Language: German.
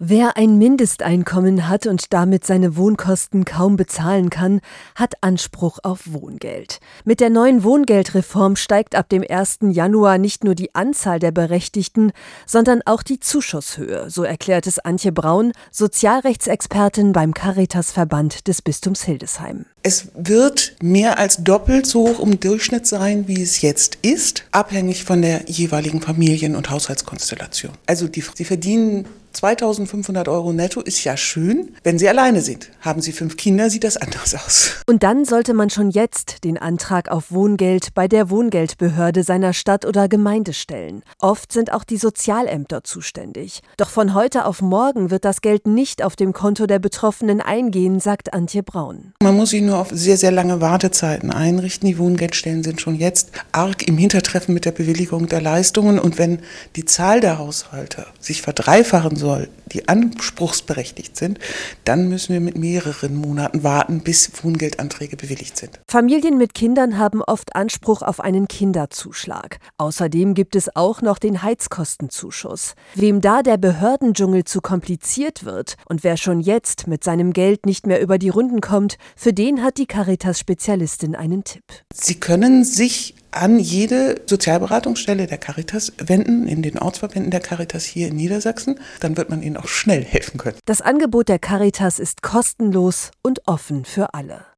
Wer ein Mindesteinkommen hat und damit seine Wohnkosten kaum bezahlen kann, hat Anspruch auf Wohngeld. Mit der neuen Wohngeldreform steigt ab dem 1. Januar nicht nur die Anzahl der Berechtigten, sondern auch die Zuschusshöhe, so erklärt es Antje Braun, Sozialrechtsexpertin beim Caritas-Verband des Bistums Hildesheim. Es wird mehr als doppelt so hoch im Durchschnitt sein, wie es jetzt ist, abhängig von der jeweiligen Familien- und Haushaltskonstellation. Also die, die verdienen 2500 Euro netto ist ja schön. Wenn Sie alleine sind, haben Sie fünf Kinder, sieht das anders aus. Und dann sollte man schon jetzt den Antrag auf Wohngeld bei der Wohngeldbehörde seiner Stadt oder Gemeinde stellen. Oft sind auch die Sozialämter zuständig. Doch von heute auf morgen wird das Geld nicht auf dem Konto der Betroffenen eingehen, sagt Antje Braun. Man muss sich nur auf sehr, sehr lange Wartezeiten einrichten. Die Wohngeldstellen sind schon jetzt arg im Hintertreffen mit der Bewilligung der Leistungen. Und wenn die Zahl der Haushalte sich verdreifachen soll, die anspruchsberechtigt sind, dann müssen wir mit mehreren Monaten warten, bis Wohngeldanträge bewilligt sind. Familien mit Kindern haben oft Anspruch auf einen Kinderzuschlag. Außerdem gibt es auch noch den Heizkostenzuschuss. Wem da der Behördendschungel zu kompliziert wird und wer schon jetzt mit seinem Geld nicht mehr über die Runden kommt, für den hat die Caritas-Spezialistin einen Tipp. Sie können sich an jede Sozialberatungsstelle der Caritas wenden, in den Ortsverbänden der Caritas hier in Niedersachsen. Dann wird man ihnen auch schnell helfen können. Das Angebot der Caritas ist kostenlos und offen für alle.